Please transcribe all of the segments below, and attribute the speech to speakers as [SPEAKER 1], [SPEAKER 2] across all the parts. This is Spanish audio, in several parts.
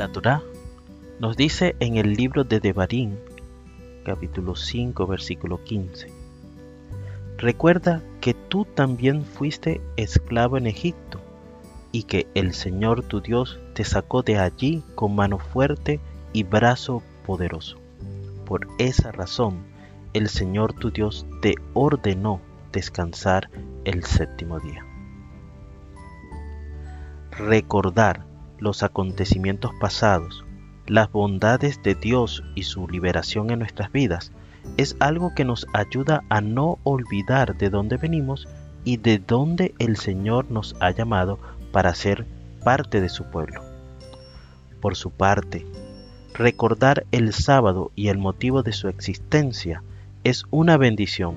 [SPEAKER 1] La Torá nos dice en el libro de Devarim, capítulo 5, versículo 15. Recuerda que tú también fuiste esclavo en Egipto y que el Señor tu Dios te sacó de allí con mano fuerte y brazo poderoso. Por esa razón, el Señor tu Dios te ordenó descansar el séptimo día. Recordar los acontecimientos pasados, las bondades de Dios y su liberación en nuestras vidas es algo que nos ayuda a no olvidar de dónde venimos y de dónde el Señor nos ha llamado para ser parte de su pueblo. Por su parte, recordar el sábado y el motivo de su existencia es una bendición,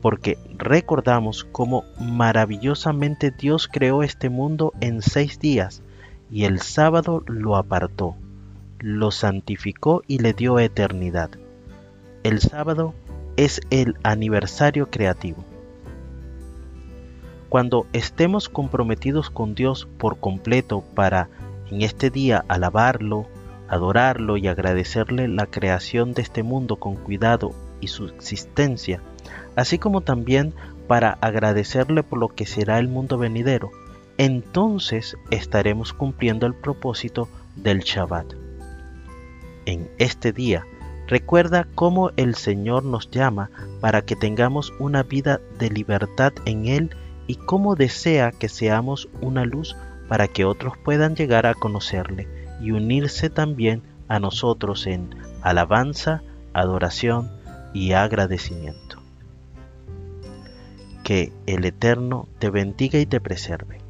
[SPEAKER 1] porque recordamos cómo maravillosamente Dios creó este mundo en seis días y el sábado lo apartó, lo santificó y le dio eternidad. El sábado es el aniversario creativo. Cuando estemos comprometidos con Dios por completo para en este día alabarlo, adorarlo y agradecerle la creación de este mundo con cuidado y su existencia, así como también para agradecerle por lo que será el mundo venidero, entonces estaremos cumpliendo el propósito del Shabbat. En este día, recuerda cómo el Señor nos llama para que tengamos una vida de libertad en Él y cómo desea que seamos una luz para que otros puedan llegar a conocerle y unirse también a nosotros en alabanza, adoración y agradecimiento. Que el Eterno te bendiga y te preserve.